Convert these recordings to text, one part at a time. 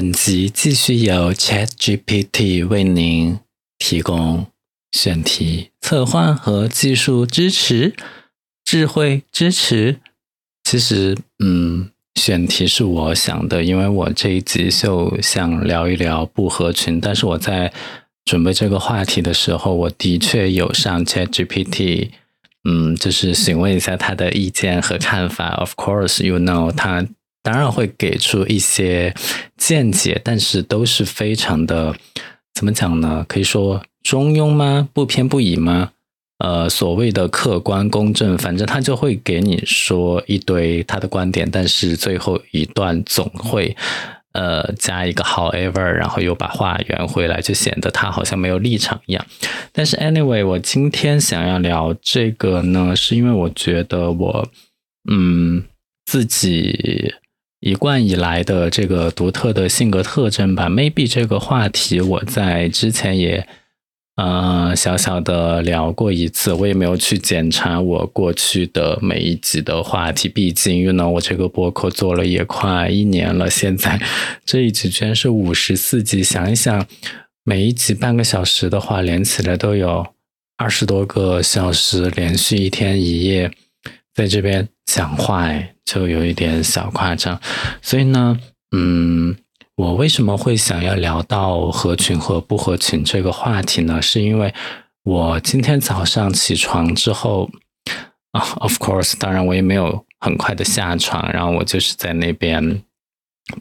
本集继续由 Chat GPT 为您提供选题策划和技术支持，智慧支持。其实，嗯，选题是我想的，因为我这一集就想聊一聊不合群。但是我在准备这个话题的时候，我的确有上 Chat GPT，嗯，就是询问一下他的意见和看法。Of course, you know 他。当然会给出一些见解，但是都是非常的怎么讲呢？可以说中庸吗？不偏不倚吗？呃，所谓的客观公正，反正他就会给你说一堆他的观点，但是最后一段总会呃加一个 however，然后又把话圆回来，就显得他好像没有立场一样。但是 anyway，我今天想要聊这个呢，是因为我觉得我嗯自己。一贯以来的这个独特的性格特征吧，maybe 这个话题我在之前也呃小小的聊过一次，我也没有去检查我过去的每一集的话题，毕竟因为呢我这个播客做了也快一年了，现在这一集居然是五十四集，想一想每一集半个小时的话，连起来都有二十多个小时，连续一天一夜在这边讲话哎。就有一点小夸张，所以呢，嗯，我为什么会想要聊到合群和不合群这个话题呢？是因为我今天早上起床之后啊，of course，当然我也没有很快的下床，然后我就是在那边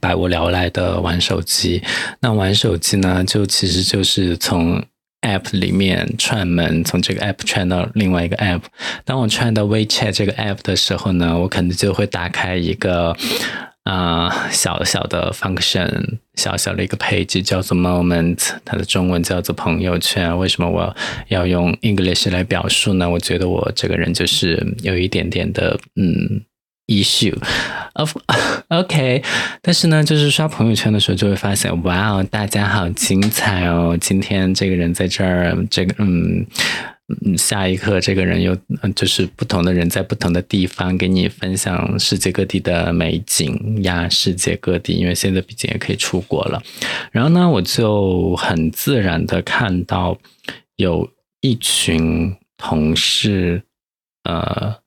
百无聊赖的玩手机。那玩手机呢，就其实就是从。App 里面串门，从这个 app 串到另外一个 app。当我串到 WeChat 这个 app 的时候呢，我可能就会打开一个啊小小的 function，小小的一个 page，叫做 Moment，它的中文叫做朋友圈。为什么我要用 English 来表述呢？我觉得我这个人就是有一点点的嗯。Issue，of OK，但是呢，就是刷朋友圈的时候就会发现，哇哦，大家好精彩哦！今天这个人在这儿，这个嗯嗯，下一刻这个人又就是不同的人在不同的地方给你分享世界各地的美景呀，世界各地，因为现在毕竟也可以出国了。然后呢，我就很自然的看到有一群同事，呃。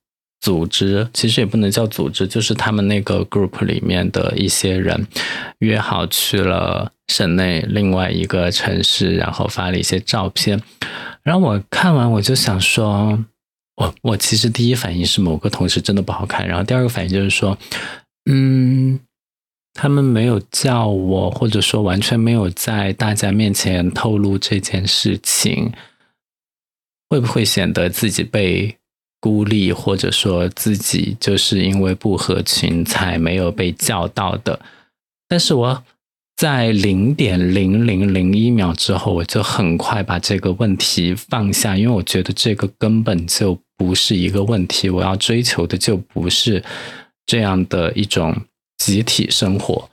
组织其实也不能叫组织，就是他们那个 group 里面的一些人约好去了省内另外一个城市，然后发了一些照片。然后我看完我就想说，我我其实第一反应是某个同事真的不好看，然后第二个反应就是说，嗯，他们没有叫我，或者说完全没有在大家面前透露这件事情，会不会显得自己被？孤立，或者说自己就是因为不合群才没有被叫到的。但是我在零点零零零一秒之后，我就很快把这个问题放下，因为我觉得这个根本就不是一个问题。我要追求的就不是这样的一种集体生活。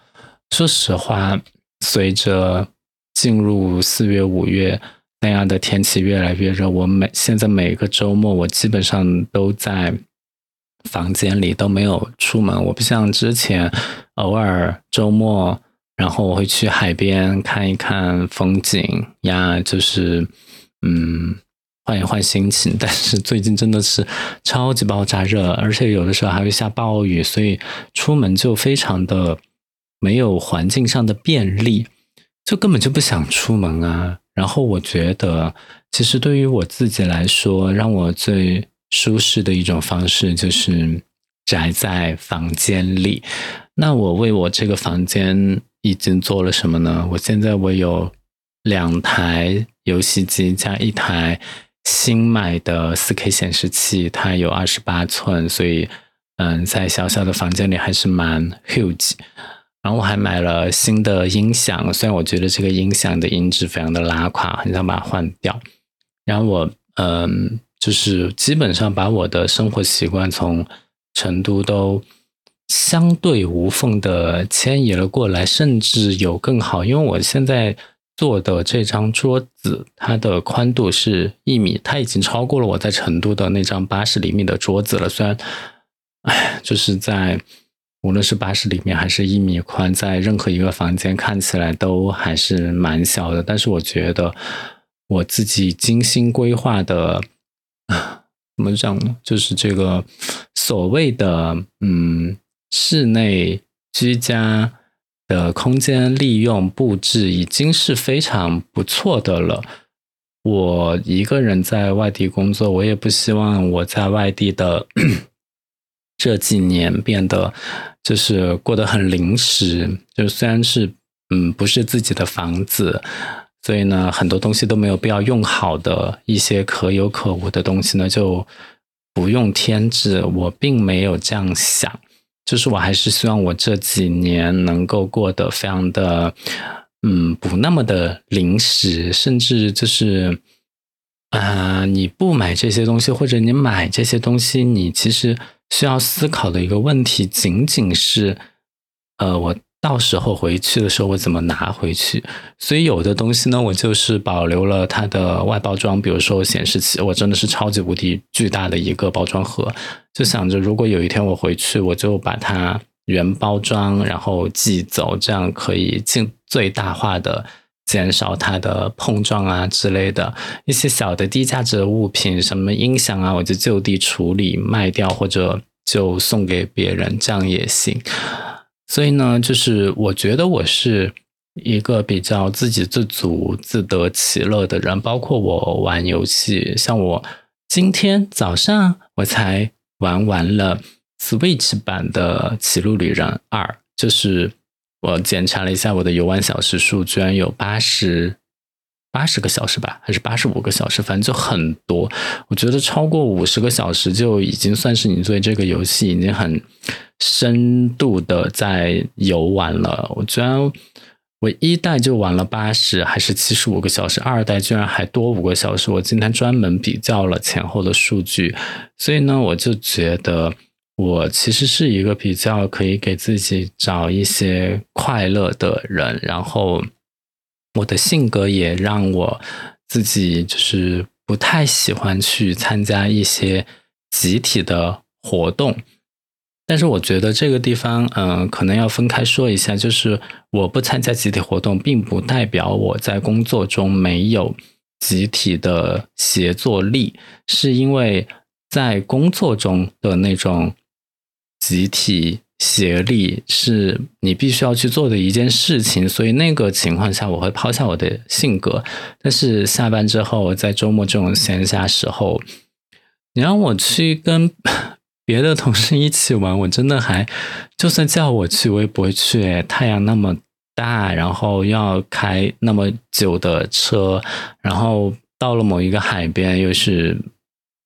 说实话，随着进入四月、五月。那样的天气越来越热，我每现在每个周末我基本上都在房间里都没有出门。我不像之前偶尔周末，然后我会去海边看一看风景呀，就是嗯换一换心情。但是最近真的是超级爆炸热，而且有的时候还会下暴雨，所以出门就非常的没有环境上的便利，就根本就不想出门啊。然后我觉得，其实对于我自己来说，让我最舒适的一种方式就是宅在房间里。那我为我这个房间已经做了什么呢？我现在我有两台游戏机加一台新买的四 K 显示器，它有二十八寸，所以嗯，在小小的房间里还是蛮 huge。然后我还买了新的音响，虽然我觉得这个音响的音质非常的拉垮，很想把它换掉。然后我嗯，就是基本上把我的生活习惯从成都都相对无缝的迁移了过来，甚至有更好，因为我现在坐的这张桌子，它的宽度是一米，它已经超过了我在成都的那张八十厘米的桌子了。虽然，哎，就是在。无论是巴士里面还是一米宽，在任何一个房间看起来都还是蛮小的。但是我觉得我自己精心规划的，怎么讲呢？就是这个所谓的嗯室内居家的空间利用布置，已经是非常不错的了。我一个人在外地工作，我也不希望我在外地的。这几年变得就是过得很临时，就虽然是嗯不是自己的房子，所以呢很多东西都没有必要用好的一些可有可无的东西呢就不用添置。我并没有这样想，就是我还是希望我这几年能够过得非常的嗯不那么的临时，甚至就是啊你不买这些东西，或者你买这些东西，你其实。需要思考的一个问题，仅仅是，呃，我到时候回去的时候，我怎么拿回去？所以有的东西呢，我就是保留了它的外包装，比如说显示器，我真的是超级无敌巨大的一个包装盒，就想着如果有一天我回去，我就把它原包装，然后寄走，这样可以尽最大化的。减少它的碰撞啊之类的一些小的低价值的物品，什么音响啊，我就就地处理卖掉，或者就送给别人，这样也行。所以呢，就是我觉得我是一个比较自给自足、自得其乐的人。包括我玩游戏，像我今天早上我才玩完了 Switch 版的《歧路旅人二》，就是。我检查了一下我的游玩小时数，居然有八十八十个小时吧，还是八十五个小时，反正就很多。我觉得超过五十个小时就已经算是你对这个游戏已经很深度的在游玩了。我居然我一代就玩了八十还是七十五个小时，二代居然还多五个小时。我今天专门比较了前后的数据，所以呢，我就觉得。我其实是一个比较可以给自己找一些快乐的人，然后我的性格也让我自己就是不太喜欢去参加一些集体的活动。但是我觉得这个地方，嗯，可能要分开说一下，就是我不参加集体活动，并不代表我在工作中没有集体的协作力，是因为在工作中的那种。集体协力是你必须要去做的一件事情，所以那个情况下我会抛下我的性格。但是下班之后，在周末这种闲暇时候，你让我去跟 别的同事一起玩，我真的还就算叫我去，我也不会去。太阳那么大，然后要开那么久的车，然后到了某一个海边，又是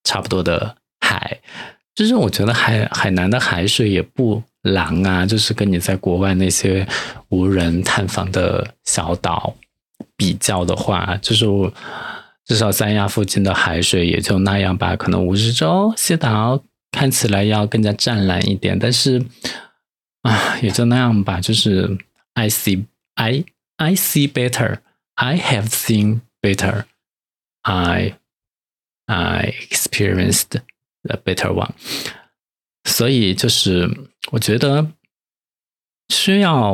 差不多的海。就是我觉得海海南的海水也不蓝啊，就是跟你在国外那些无人探访的小岛比较的话，就是至少三亚附近的海水也就那样吧。可能蜈支洲、西岛看起来要更加湛蓝一点，但是啊，也就那样吧。就是 I see I I see better, I have seen better, I I experienced. The better one，所以就是我觉得需要，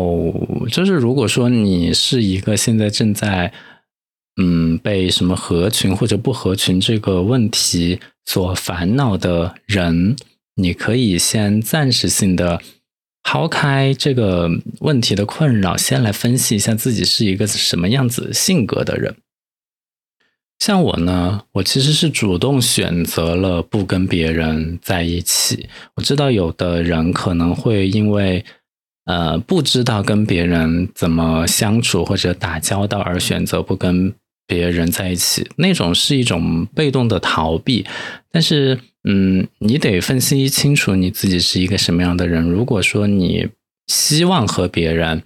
就是如果说你是一个现在正在嗯被什么合群或者不合群这个问题所烦恼的人，你可以先暂时性的抛开这个问题的困扰，先来分析一下自己是一个什么样子性格的人。像我呢，我其实是主动选择了不跟别人在一起。我知道有的人可能会因为呃不知道跟别人怎么相处或者打交道而选择不跟别人在一起，那种是一种被动的逃避。但是，嗯，你得分析清楚你自己是一个什么样的人。如果说你希望和别人，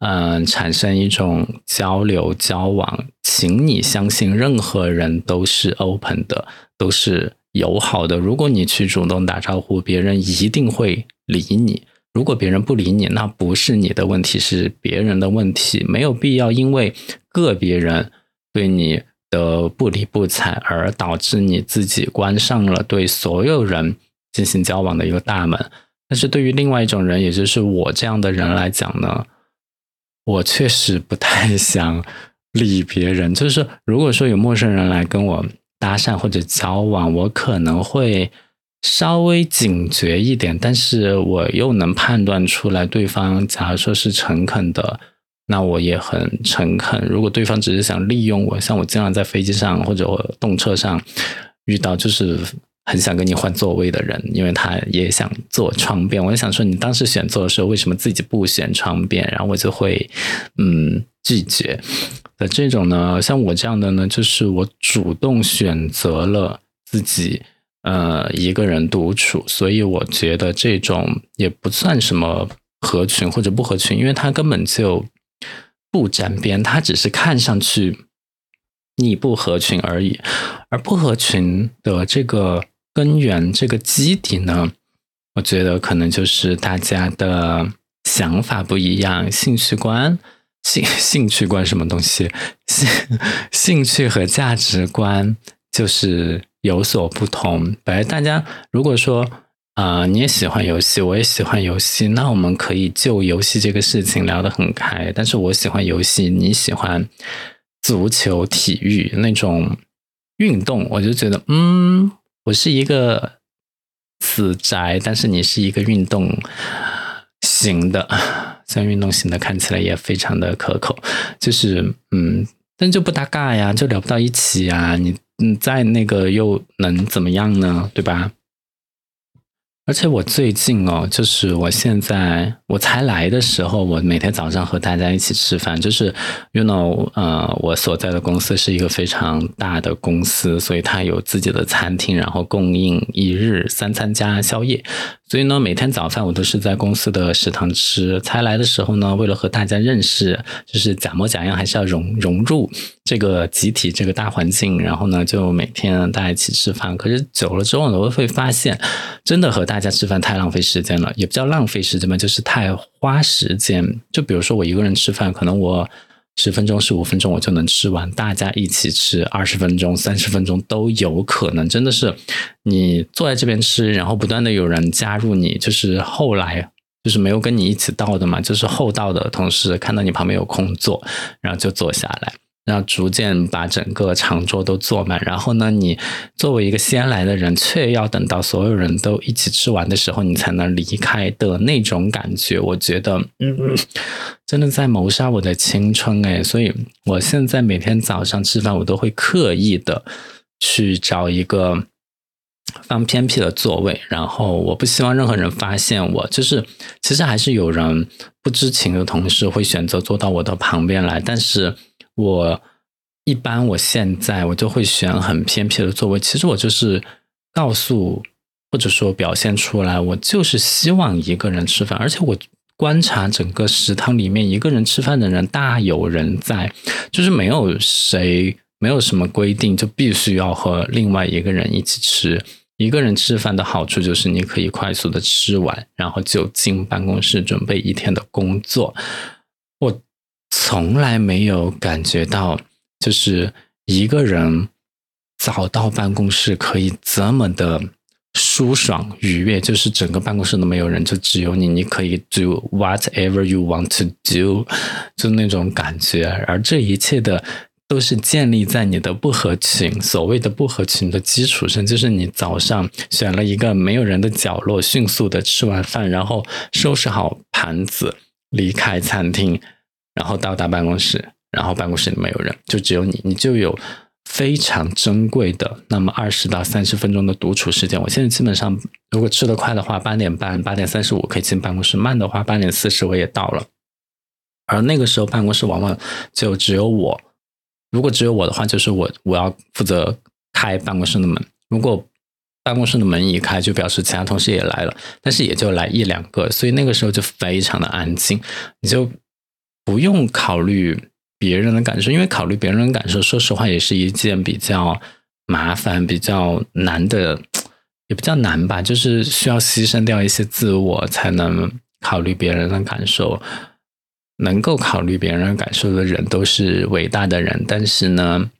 嗯，产生一种交流交往，请你相信，任何人都是 open 的，都是友好的。如果你去主动打招呼，别人一定会理你。如果别人不理你，那不是你的问题，是别人的问题。没有必要因为个别人对你的不理不睬，而导致你自己关上了对所有人进行交往的一个大门。但是对于另外一种人，也就是我这样的人来讲呢，我确实不太 想理别人。就是如果说有陌生人来跟我搭讪或者交往，我可能会稍微警觉一点，但是我又能判断出来对方，假如说是诚恳的。那我也很诚恳。如果对方只是想利用我，像我经常在飞机上或者动车上遇到，就是很想跟你换座位的人，因为他也想坐窗边。我就想说，你当时选座的时候，为什么自己不选窗边？然后我就会嗯拒绝的这种呢。像我这样的呢，就是我主动选择了自己呃一个人独处，所以我觉得这种也不算什么合群或者不合群，因为他根本就。不沾边，他只是看上去你不合群而已，而不合群的这个根源、这个基底呢，我觉得可能就是大家的想法不一样，兴趣观、兴兴趣观什么东西，兴 兴趣和价值观就是有所不同。本来大家如果说。啊，你也喜欢游戏，我也喜欢游戏，那我们可以就游戏这个事情聊得很开。但是我喜欢游戏，你喜欢足球、体育那种运动，我就觉得，嗯，我是一个死宅，但是你是一个运动型的，像运动型的看起来也非常的可口，就是嗯，但就不搭嘎呀，就聊不到一起呀。你你，在那个又能怎么样呢？对吧？而且我最近哦，就是我现在我才来的时候，我每天早上和大家一起吃饭。就是，you know，呃，我所在的公司是一个非常大的公司，所以它有自己的餐厅，然后供应一日三餐加宵夜。所以呢，每天早饭我都是在公司的食堂吃。才来的时候呢，为了和大家认识，就是假模假样，还是要融融入这个集体、这个大环境。然后呢，就每天大家一起吃饭。可是久了之后呢，我会发现，真的和大家吃饭太浪费时间了，也不叫浪费时间吧，就是太花时间。就比如说我一个人吃饭，可能我。十分钟、十五分钟我就能吃完，大家一起吃二十分钟、三十分钟都有可能。真的是你坐在这边吃，然后不断的有人加入你，就是后来就是没有跟你一起到的嘛，就是后到的同事看到你旁边有空座，然后就坐下来。要逐渐把整个长桌都坐满，然后呢，你作为一个先来的人，却要等到所有人都一起吃完的时候，你才能离开的那种感觉，我觉得，嗯，真的在谋杀我的青春哎！所以我现在每天早上吃饭，我都会刻意的去找一个放偏僻的座位，然后我不希望任何人发现我。就是其实还是有人不知情的同事会选择坐到我的旁边来，但是。我一般我现在我就会选很偏僻的座位。其实我就是告诉或者说表现出来，我就是希望一个人吃饭。而且我观察整个食堂里面一个人吃饭的人大有人在，就是没有谁没有什么规定就必须要和另外一个人一起吃。一个人吃饭的好处就是你可以快速的吃完，然后就进办公室准备一天的工作。我。从来没有感觉到，就是一个人早到办公室可以这么的舒爽愉悦，就是整个办公室都没有人，就只有你，你可以 do whatever you want to do，就那种感觉。而这一切的都是建立在你的不合群，所谓的不合群的基础上，就是你早上选了一个没有人的角落，迅速的吃完饭，然后收拾好盘子，离开餐厅。然后到达办公室，然后办公室里没有人，就只有你，你就有非常珍贵的那么二十到三十分钟的独处时间。我现在基本上，如果吃得快的话，八点半、八点三十五可以进办公室；慢的话，八点四十我也到了。而那个时候，办公室往往就只有我。如果只有我的话，就是我我要负责开办公室的门。如果办公室的门一开，就表示其他同事也来了，但是也就来一两个，所以那个时候就非常的安静，你就。不用考虑别人的感受，因为考虑别人的感受，说实话也是一件比较麻烦、比较难的，也不叫难吧，就是需要牺牲掉一些自我才能考虑别人的感受。能够考虑别人感受的人都是伟大的人，但是呢，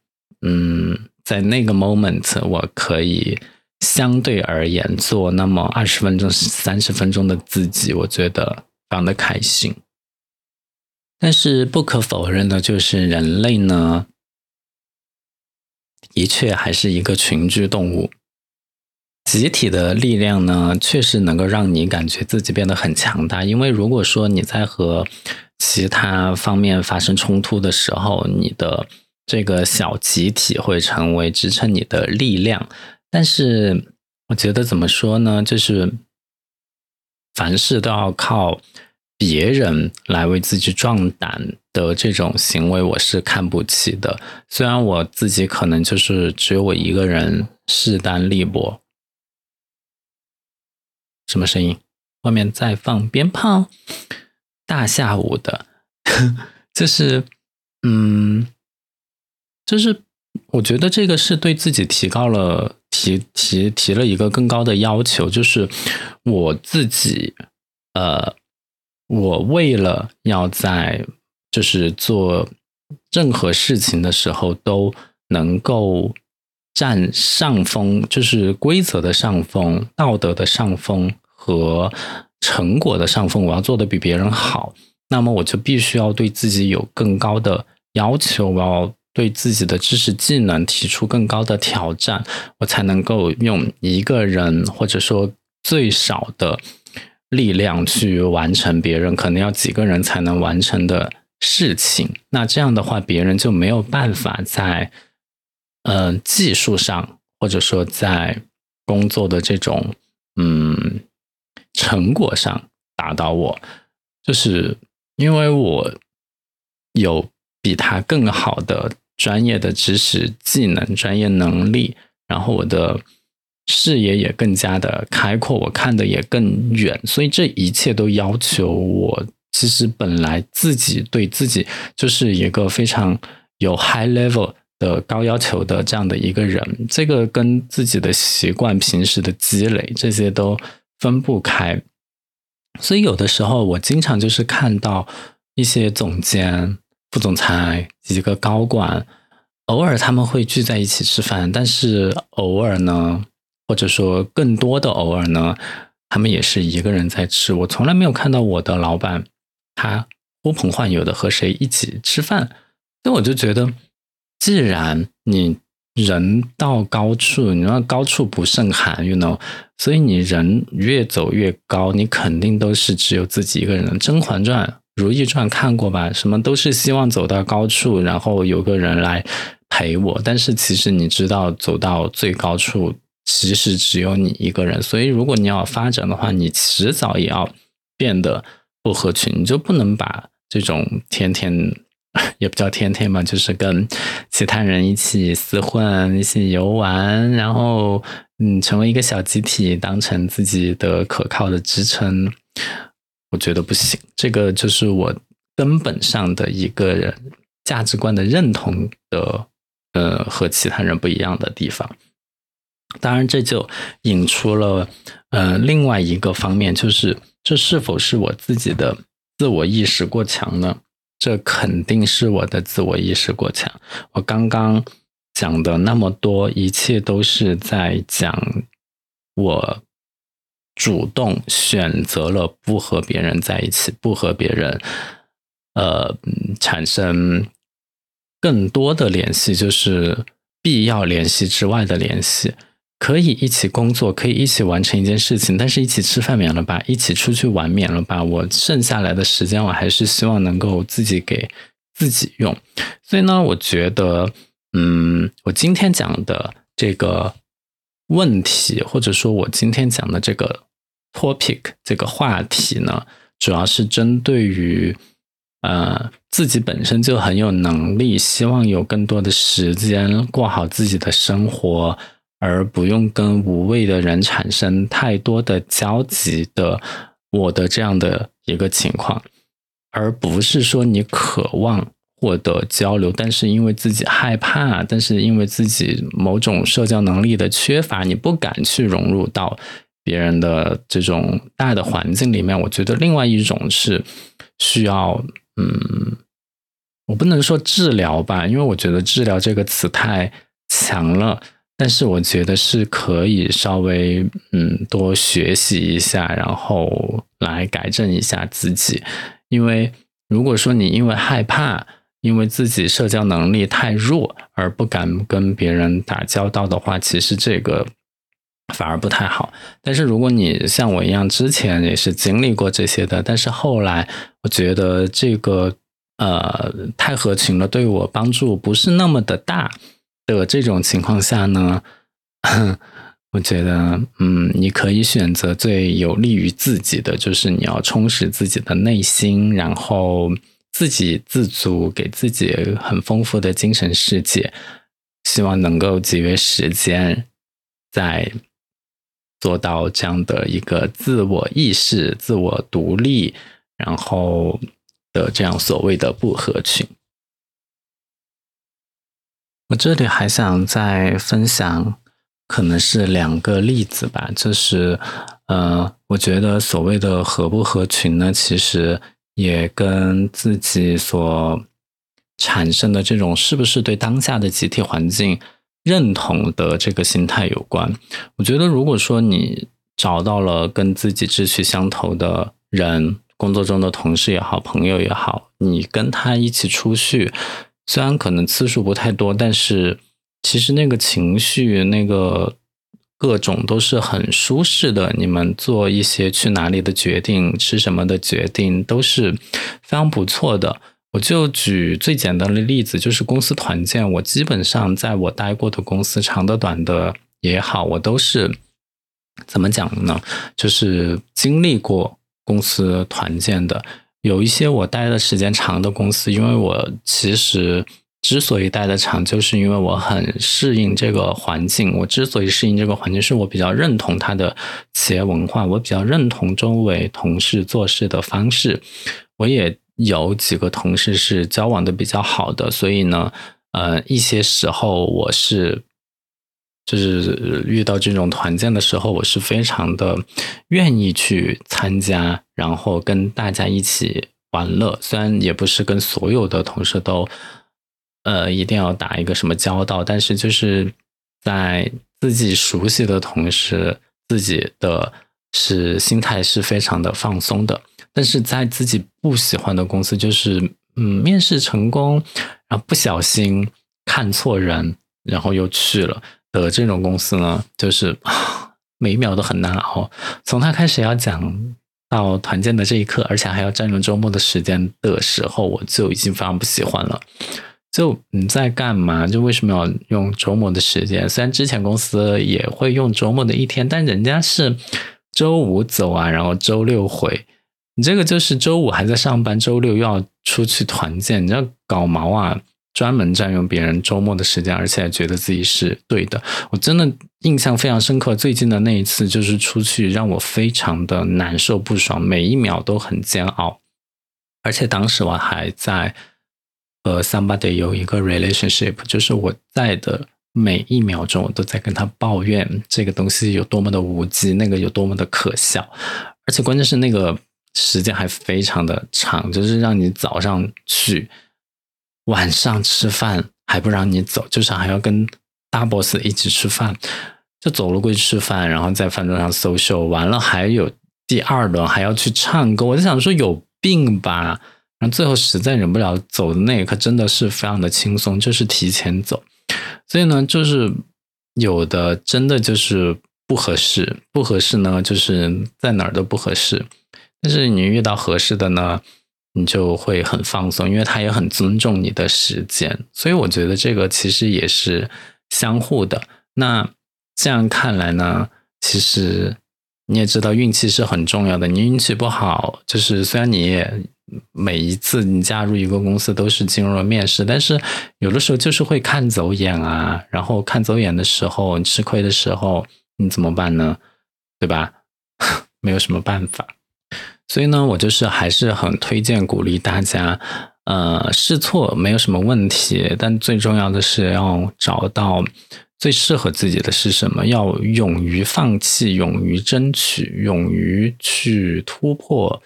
嗯，在那个 moment，我可以相对而言做那么二十分钟、三十分钟的自己，我觉得非常的开心。但是不可否认的就是，人类呢，的确还是一个群居动物。集体的力量呢，确实能够让你感觉自己变得很强大。因为如果说你在和其他方面发生冲突的时候，你的这个小集体会成为支撑你的力量。但是，我觉得怎么说呢？就是凡事都要靠别人来为自己壮胆的这种行为，我是看不起的。虽然我自己可能就是只有我一个人势单力薄。什么声音？外面在放鞭炮，大下午的，就是，嗯，就是，我觉得这个是对自己提高了提提提了一个更高的要求，就是我自己，呃，我为了要在就是做任何事情的时候都能够占上风，就是规则的上风，道德的上风。和成果的上风，我要做的比别人好，那么我就必须要对自己有更高的要求，我要对自己的知识技能提出更高的挑战，我才能够用一个人或者说最少的力量去完成别人可能要几个人才能完成的事情。那这样的话，别人就没有办法在嗯技术上，或者说在工作的这种嗯。成果上达到我，就是因为我有比他更好的专业的知识、技能、专业能力，然后我的视野也更加的开阔，我看的也更远，所以这一切都要求我。其实本来自己对自己就是一个非常有 high level 的高要求的这样的一个人，这个跟自己的习惯、平时的积累这些都。分不开，所以有的时候我经常就是看到一些总监、副总裁几个高管，偶尔他们会聚在一起吃饭，但是偶尔呢，或者说更多的偶尔呢，他们也是一个人在吃。我从来没有看到我的老板他呼朋唤友的和谁一起吃饭，所以我就觉得，既然你。人到高处，你说高处不胜寒，you know，所以你人越走越高，你肯定都是只有自己一个人。《甄嬛传》《如懿传》看过吧？什么都是希望走到高处，然后有个人来陪我。但是其实你知道，走到最高处，其实只有你一个人。所以如果你要发展的话，你迟早也要变得不合群，你就不能把这种天天。也不叫天天吧，就是跟其他人一起厮混、一起游玩，然后嗯，成为一个小集体，当成自己的可靠的支撑。我觉得不行，这个就是我根本上的一个人价值观的认同的，呃，和其他人不一样的地方。当然，这就引出了呃另外一个方面，就是这是否是我自己的自我意识过强呢？这肯定是我的自我意识过强。我刚刚讲的那么多，一切都是在讲我主动选择了不和别人在一起，不和别人呃产生更多的联系，就是必要联系之外的联系。可以一起工作，可以一起完成一件事情，但是一起吃饭免了吧，一起出去玩免了吧。我剩下来的时间，我还是希望能够自己给自己用。所以呢，我觉得，嗯，我今天讲的这个问题，或者说我今天讲的这个 topic 这个话题呢，主要是针对于呃自己本身就很有能力，希望有更多的时间过好自己的生活。而不用跟无谓的人产生太多的交集的，我的这样的一个情况，而不是说你渴望获得交流，但是因为自己害怕，但是因为自己某种社交能力的缺乏，你不敢去融入到别人的这种大的环境里面。我觉得另外一种是需要，嗯，我不能说治疗吧，因为我觉得治疗这个词太强了。但是我觉得是可以稍微嗯多学习一下，然后来改正一下自己。因为如果说你因为害怕，因为自己社交能力太弱而不敢跟别人打交道的话，其实这个反而不太好。但是如果你像我一样，之前也是经历过这些的，但是后来我觉得这个呃太合群了，对我帮助不是那么的大。的这种情况下呢，我觉得，嗯，你可以选择最有利于自己的，就是你要充实自己的内心，然后自给自足，给自己很丰富的精神世界，希望能够节约时间，在做到这样的一个自我意识、自我独立，然后的这样所谓的不合群。我这里还想再分享，可能是两个例子吧。就是，呃，我觉得所谓的合不合群呢，其实也跟自己所产生的这种是不是对当下的集体环境认同的这个心态有关。我觉得，如果说你找到了跟自己志趣相投的人，工作中的同事也好，朋友也好，你跟他一起出去。虽然可能次数不太多，但是其实那个情绪、那个各种都是很舒适的。你们做一些去哪里的决定、吃什么的决定，都是非常不错的。我就举最简单的例子，就是公司团建。我基本上在我待过的公司，长的、短的也好，我都是怎么讲呢？就是经历过公司团建的。有一些我待的时间长的公司，因为我其实之所以待的长，就是因为我很适应这个环境。我之所以适应这个环境，是我比较认同它的企业文化，我比较认同周围同事做事的方式。我也有几个同事是交往的比较好的，所以呢，呃，一些时候我是。就是遇到这种团建的时候，我是非常的愿意去参加，然后跟大家一起玩乐。虽然也不是跟所有的同事都，呃，一定要打一个什么交道，但是就是在自己熟悉的同时，自己的是心态是非常的放松的。但是在自己不喜欢的公司，就是嗯，面试成功，然后不小心看错人，然后又去了。的这种公司呢，就是每一秒都很难熬。从他开始要讲到团建的这一刻，而且还要占用周末的时间的时候，我就已经非常不喜欢了。就你在干嘛？就为什么要用周末的时间？虽然之前公司也会用周末的一天，但人家是周五走啊，然后周六回。你这个就是周五还在上班，周六又要出去团建，你要搞毛啊！专门占用别人周末的时间，而且还觉得自己是对的。我真的印象非常深刻。最近的那一次就是出去，让我非常的难受不爽，每一秒都很煎熬。而且当时我还在和 somebody 有一个 relationship，就是我在的每一秒钟，我都在跟他抱怨这个东西有多么的无稽，那个有多么的可笑。而且关键是那个时间还非常的长，就是让你早上去。晚上吃饭还不让你走，就是还要跟大 boss 一起吃饭，就走路过去吃饭，然后在饭桌上 social，完了还有第二轮还要去唱歌，我就想说有病吧。然后最后实在忍不了，走的那一刻真的是非常的轻松，就是提前走。所以呢，就是有的真的就是不合适，不合适呢，就是在哪儿都不合适。但是你遇到合适的呢？你就会很放松，因为他也很尊重你的时间，所以我觉得这个其实也是相互的。那这样看来呢，其实你也知道运气是很重要的。你运气不好，就是虽然你每一次你加入一个公司都是进入了面试，但是有的时候就是会看走眼啊。然后看走眼的时候，你吃亏的时候，你怎么办呢？对吧？没有什么办法。所以呢，我就是还是很推荐鼓励大家，呃，试错没有什么问题，但最重要的是要找到最适合自己的是什么，要勇于放弃，勇于争取，勇于去突破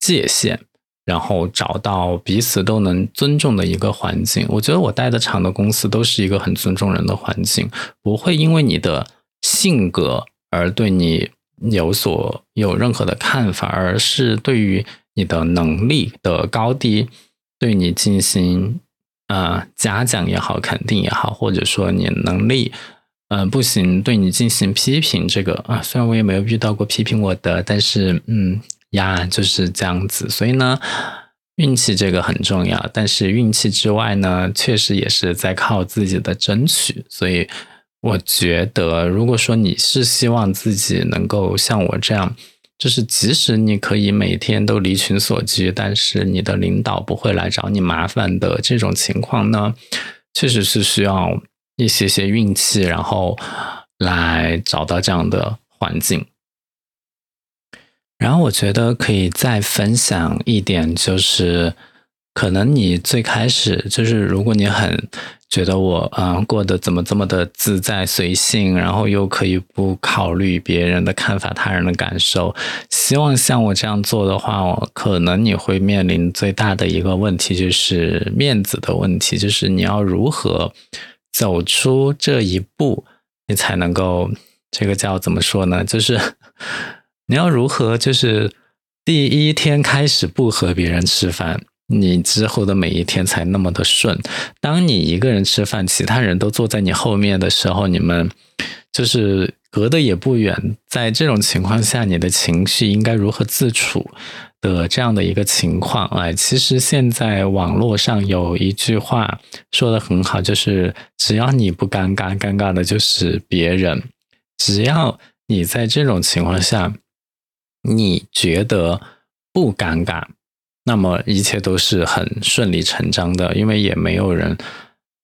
界限，然后找到彼此都能尊重的一个环境。我觉得我待的长的公司都是一个很尊重人的环境，不会因为你的性格而对你有所有任何的看法，而是对于你的能力的高低，对你进行啊嘉奖也好，肯定也好，或者说你能力嗯不行，对你进行批评。这个啊，虽然我也没有遇到过批评我的，但是嗯。呀，就是这样子，所以呢，运气这个很重要。但是运气之外呢，确实也是在靠自己的争取。所以我觉得，如果说你是希望自己能够像我这样，就是即使你可以每天都离群所居，但是你的领导不会来找你麻烦的这种情况呢，确实是需要一些些运气，然后来找到这样的环境。然后我觉得可以再分享一点，就是可能你最开始就是，如果你很觉得我嗯过得怎么这么的自在随性，然后又可以不考虑别人的看法、他人的感受，希望像我这样做的话，可能你会面临最大的一个问题，就是面子的问题，就是你要如何走出这一步，你才能够这个叫怎么说呢？就是。你要如何就是第一天开始不和别人吃饭，你之后的每一天才那么的顺。当你一个人吃饭，其他人都坐在你后面的时候，你们就是隔得也不远。在这种情况下，你的情绪应该如何自处的这样的一个情况？哎，其实现在网络上有一句话说的很好，就是只要你不尴尬，尴尬的就是别人。只要你在这种情况下。你觉得不尴尬，那么一切都是很顺理成章的，因为也没有人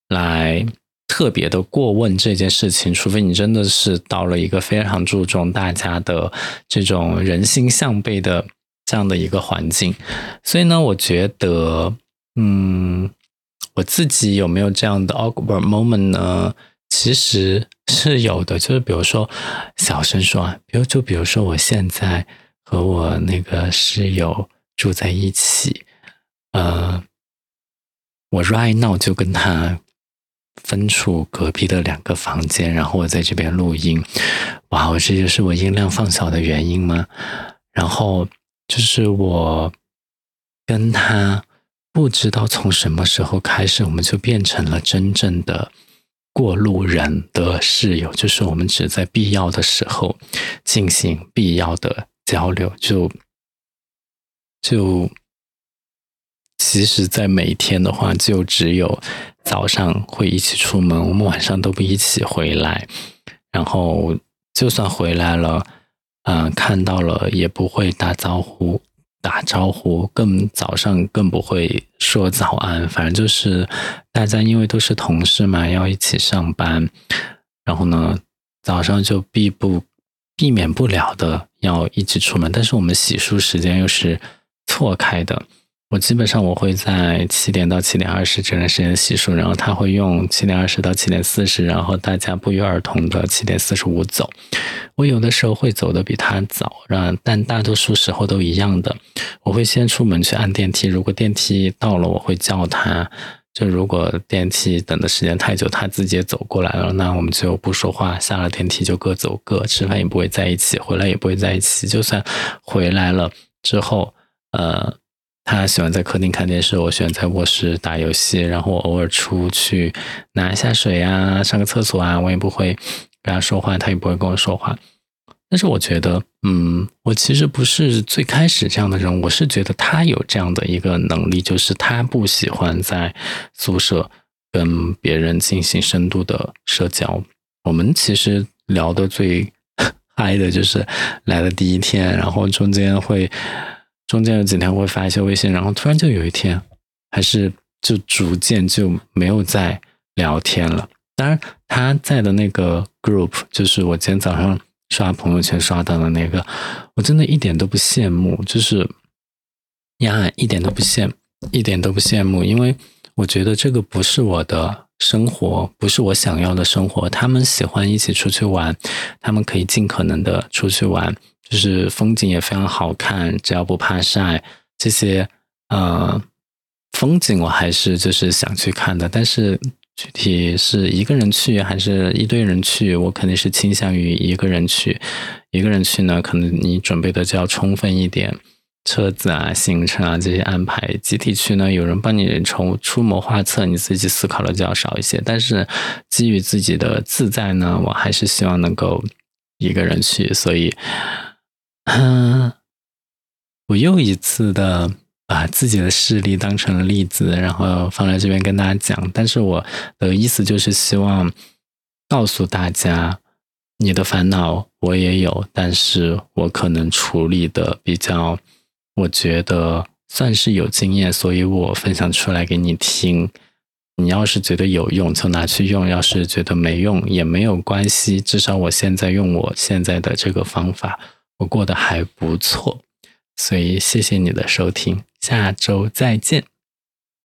来特别的过问这件事情，除非你真的是到了一个非常注重大家的这种人心向背的这样的一个环境。所以呢，我觉得，嗯，我自己有没有这样的 awkward moment 呢？其实是有的，就是比如说小声说，比如就比如说我现在。和我那个室友住在一起，呃，我 right now 就跟他分处隔壁的两个房间，然后我在这边录音。哇，我这就是我音量放小的原因吗？然后就是我跟他不知道从什么时候开始，我们就变成了真正的过路人的室友，就是我们只在必要的时候进行必要的。交流就就，其实，在每天的话，就只有早上会一起出门，我们晚上都不一起回来。然后，就算回来了，嗯，看到了也不会打招呼，打招呼更早上更不会说早安。反正就是大家因为都是同事嘛，要一起上班，然后呢，早上就必不。避免不了的要一起出门，但是我们洗漱时间又是错开的。我基本上我会在七点到七点二十这段时间洗漱，然后他会用七点二十到七点四十，然后大家不约而同的七点四十五走。我有的时候会走的比他早，然但大多数时候都一样的。我会先出门去按电梯，如果电梯到了，我会叫他。就如果电梯等的时间太久，他自己走过来了，那我们就不说话，下了电梯就各走各，吃饭也不会在一起，回来也不会在一起。就算回来了之后，呃，他喜欢在客厅看电视，我喜欢在卧室打游戏，然后我偶尔出去拿一下水啊，上个厕所啊，我也不会跟他说话，他也不会跟我说话。但是我觉得，嗯，我其实不是最开始这样的人，我是觉得他有这样的一个能力，就是他不喜欢在宿舍跟别人进行深度的社交。我们其实聊的最 嗨的就是来的第一天，然后中间会中间有几天会发一些微信，然后突然就有一天，还是就逐渐就没有再聊天了。当然，他在的那个 group，就是我今天早上。刷朋友圈刷到的那个，我真的一点都不羡慕，就是呀，一点都不羡，一点都不羡慕，因为我觉得这个不是我的生活，不是我想要的生活。他们喜欢一起出去玩，他们可以尽可能的出去玩，就是风景也非常好看，只要不怕晒，这些呃，风景我还是就是想去看的，但是具体是一个人去还是一堆人去，我肯定是倾向于一个人去。一个人去呢，可能你准备的就要充分一点，车子啊、行程啊这些安排。集体去呢，有人帮你出出谋划策，你自己思考的就要少一些。但是基于自己的自在呢，我还是希望能够一个人去。所以，嗯。我又一次的把自己的事例当成了例子，然后放在这边跟大家讲。但是我的意思就是希望告诉大家，你的烦恼我也有，但是我可能处理的比较，我觉得算是有经验，所以我分享出来给你听。你要是觉得有用，就拿去用；要是觉得没用，也没有关系。至少我现在用我现在的这个方法，我过得还不错。所以，谢谢你的收听，下周再见。